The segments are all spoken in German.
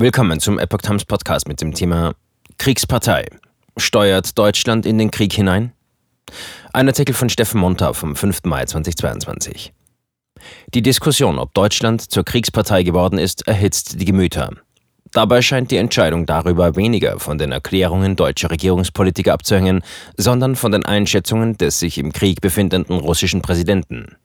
Willkommen zum Epoch Times Podcast mit dem Thema Kriegspartei. Steuert Deutschland in den Krieg hinein? Ein Artikel von Steffen Monta vom 5. Mai 2022. Die Diskussion, ob Deutschland zur Kriegspartei geworden ist, erhitzt die Gemüter. Dabei scheint die Entscheidung darüber weniger von den Erklärungen deutscher Regierungspolitiker abzuhängen, sondern von den Einschätzungen des sich im Krieg befindenden russischen Präsidenten.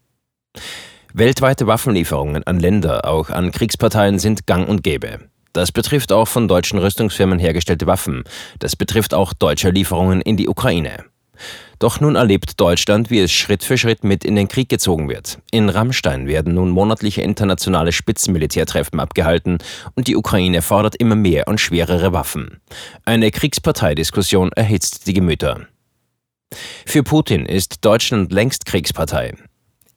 Weltweite Waffenlieferungen an Länder, auch an Kriegsparteien, sind gang und gäbe. Das betrifft auch von deutschen Rüstungsfirmen hergestellte Waffen. Das betrifft auch deutsche Lieferungen in die Ukraine. Doch nun erlebt Deutschland, wie es Schritt für Schritt mit in den Krieg gezogen wird. In Rammstein werden nun monatliche internationale Spitzenmilitärtreffen abgehalten und die Ukraine fordert immer mehr und schwerere Waffen. Eine Kriegsparteidiskussion erhitzt die Gemüter. Für Putin ist Deutschland längst Kriegspartei.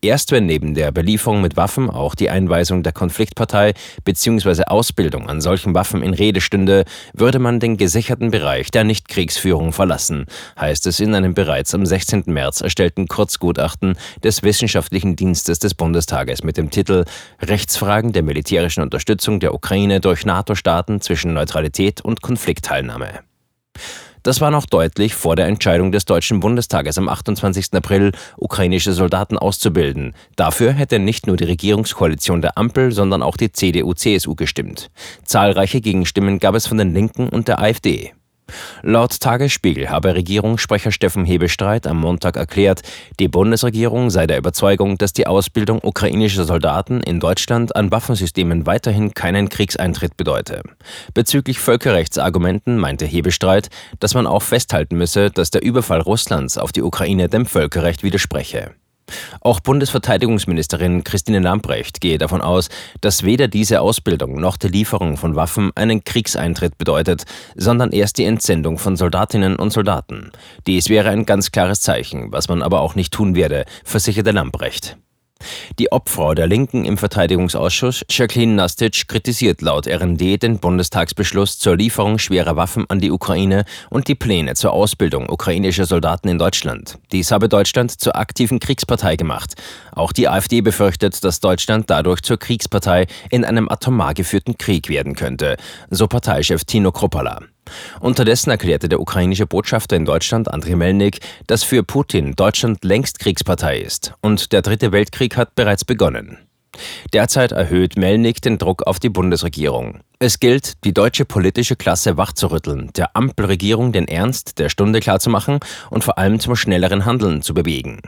Erst wenn neben der Belieferung mit Waffen auch die Einweisung der Konfliktpartei bzw. Ausbildung an solchen Waffen in Rede stünde, würde man den gesicherten Bereich der Nichtkriegsführung verlassen, heißt es in einem bereits am 16. März erstellten Kurzgutachten des Wissenschaftlichen Dienstes des Bundestages mit dem Titel Rechtsfragen der militärischen Unterstützung der Ukraine durch NATO-Staaten zwischen Neutralität und Konfliktteilnahme. Das war noch deutlich vor der Entscheidung des Deutschen Bundestages am 28. April, ukrainische Soldaten auszubilden. Dafür hätte nicht nur die Regierungskoalition der Ampel, sondern auch die CDU-CSU gestimmt. Zahlreiche Gegenstimmen gab es von den Linken und der AfD. Laut Tagesspiegel habe Regierungssprecher Steffen Hebestreit am Montag erklärt, die Bundesregierung sei der Überzeugung, dass die Ausbildung ukrainischer Soldaten in Deutschland an Waffensystemen weiterhin keinen Kriegseintritt bedeute. Bezüglich Völkerrechtsargumenten meinte Hebestreit, dass man auch festhalten müsse, dass der Überfall Russlands auf die Ukraine dem Völkerrecht widerspreche. Auch Bundesverteidigungsministerin Christine Lambrecht gehe davon aus, dass weder diese Ausbildung noch die Lieferung von Waffen einen Kriegseintritt bedeutet, sondern erst die Entsendung von Soldatinnen und Soldaten. Dies wäre ein ganz klares Zeichen, was man aber auch nicht tun werde, versicherte Lambrecht. Die Obfrau der Linken im Verteidigungsausschuss, Jacqueline Nastic, kritisiert laut RND den Bundestagsbeschluss zur Lieferung schwerer Waffen an die Ukraine und die Pläne zur Ausbildung ukrainischer Soldaten in Deutschland. Dies habe Deutschland zur aktiven Kriegspartei gemacht. Auch die AfD befürchtet, dass Deutschland dadurch zur Kriegspartei in einem atomar geführten Krieg werden könnte, so Parteichef Tino Kruppala. Unterdessen erklärte der ukrainische Botschafter in Deutschland, Andriy Melnik, dass für Putin Deutschland längst Kriegspartei ist und der Dritte Weltkrieg hat bereits begonnen. Derzeit erhöht Melnik den Druck auf die Bundesregierung. Es gilt, die deutsche politische Klasse wachzurütteln, der Ampelregierung den Ernst der Stunde klarzumachen und vor allem zum schnelleren Handeln zu bewegen.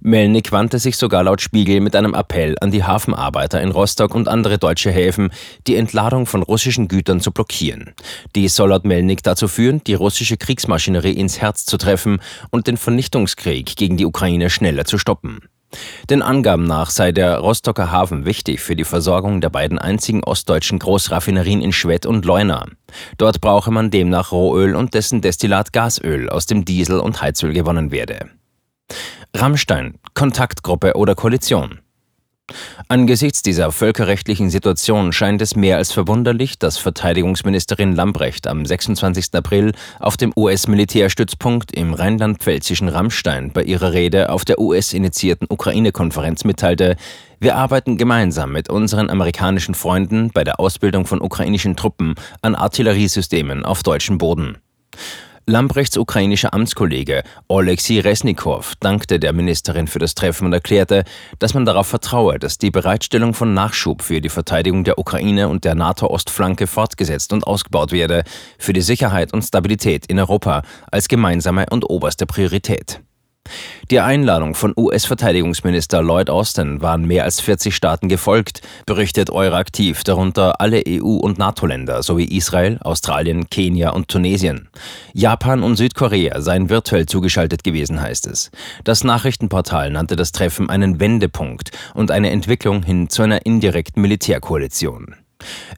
Melnik wandte sich sogar laut Spiegel mit einem Appell an die Hafenarbeiter in Rostock und andere deutsche Häfen, die Entladung von russischen Gütern zu blockieren. Dies soll laut Melnik dazu führen, die russische Kriegsmaschinerie ins Herz zu treffen und den Vernichtungskrieg gegen die Ukraine schneller zu stoppen. Den Angaben nach sei der Rostocker Hafen wichtig für die Versorgung der beiden einzigen ostdeutschen Großraffinerien in Schwedt und Leuna. Dort brauche man demnach Rohöl und dessen Destillat Gasöl, aus dem Diesel und Heizöl gewonnen werde. Rammstein, Kontaktgruppe oder Koalition. Angesichts dieser völkerrechtlichen Situation scheint es mehr als verwunderlich, dass Verteidigungsministerin Lambrecht am 26. April auf dem US-Militärstützpunkt im rheinland-pfälzischen Rammstein bei ihrer Rede auf der US-initiierten Ukraine-Konferenz mitteilte, wir arbeiten gemeinsam mit unseren amerikanischen Freunden bei der Ausbildung von ukrainischen Truppen an Artilleriesystemen auf deutschem Boden. Lambrechts ukrainischer Amtskollege Oleksiy Resnikow dankte der Ministerin für das Treffen und erklärte, dass man darauf vertraue, dass die Bereitstellung von Nachschub für die Verteidigung der Ukraine und der NATO-Ostflanke fortgesetzt und ausgebaut werde, für die Sicherheit und Stabilität in Europa als gemeinsame und oberste Priorität. Die Einladung von US-Verteidigungsminister Lloyd Austin waren mehr als 40 Staaten gefolgt, berichtet Euraktiv, darunter alle EU- und NATO-Länder sowie Israel, Australien, Kenia und Tunesien. Japan und Südkorea seien virtuell zugeschaltet gewesen, heißt es. Das Nachrichtenportal nannte das Treffen einen Wendepunkt und eine Entwicklung hin zu einer indirekten Militärkoalition.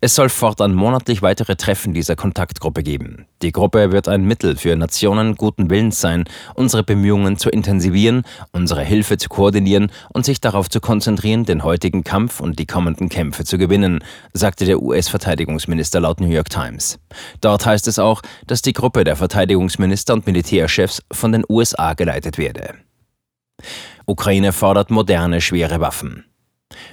Es soll fortan monatlich weitere Treffen dieser Kontaktgruppe geben. Die Gruppe wird ein Mittel für Nationen guten Willens sein, unsere Bemühungen zu intensivieren, unsere Hilfe zu koordinieren und sich darauf zu konzentrieren, den heutigen Kampf und die kommenden Kämpfe zu gewinnen, sagte der US-Verteidigungsminister laut New York Times. Dort heißt es auch, dass die Gruppe der Verteidigungsminister und Militärchefs von den USA geleitet werde. Ukraine fordert moderne schwere Waffen.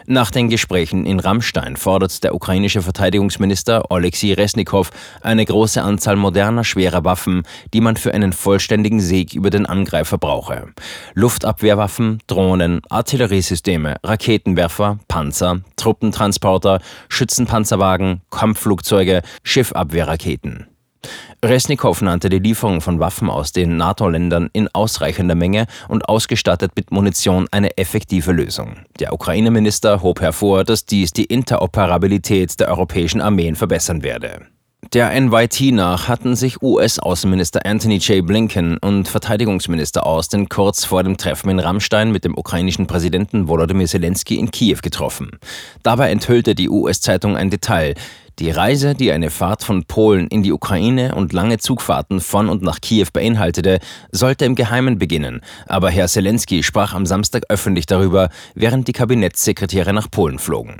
Nach den Gesprächen in Rammstein fordert der ukrainische Verteidigungsminister Oleksiy Resnikow eine große Anzahl moderner schwerer Waffen, die man für einen vollständigen Sieg über den Angreifer brauche. Luftabwehrwaffen, Drohnen, Artilleriesysteme, Raketenwerfer, Panzer, Truppentransporter, Schützenpanzerwagen, Kampfflugzeuge, Schiffabwehrraketen. Resnikow nannte die Lieferung von Waffen aus den NATO-Ländern in ausreichender Menge und ausgestattet mit Munition eine effektive Lösung. Der Ukraine-Minister hob hervor, dass dies die Interoperabilität der europäischen Armeen verbessern werde. Der NYT nach hatten sich US-Außenminister Anthony J. Blinken und Verteidigungsminister Austin kurz vor dem Treffen in Rammstein mit dem ukrainischen Präsidenten Volodymyr Zelensky in Kiew getroffen. Dabei enthüllte die US-Zeitung ein Detail. Die Reise, die eine Fahrt von Polen in die Ukraine und lange Zugfahrten von und nach Kiew beinhaltete, sollte im Geheimen beginnen, aber Herr Zelensky sprach am Samstag öffentlich darüber, während die Kabinettssekretäre nach Polen flogen.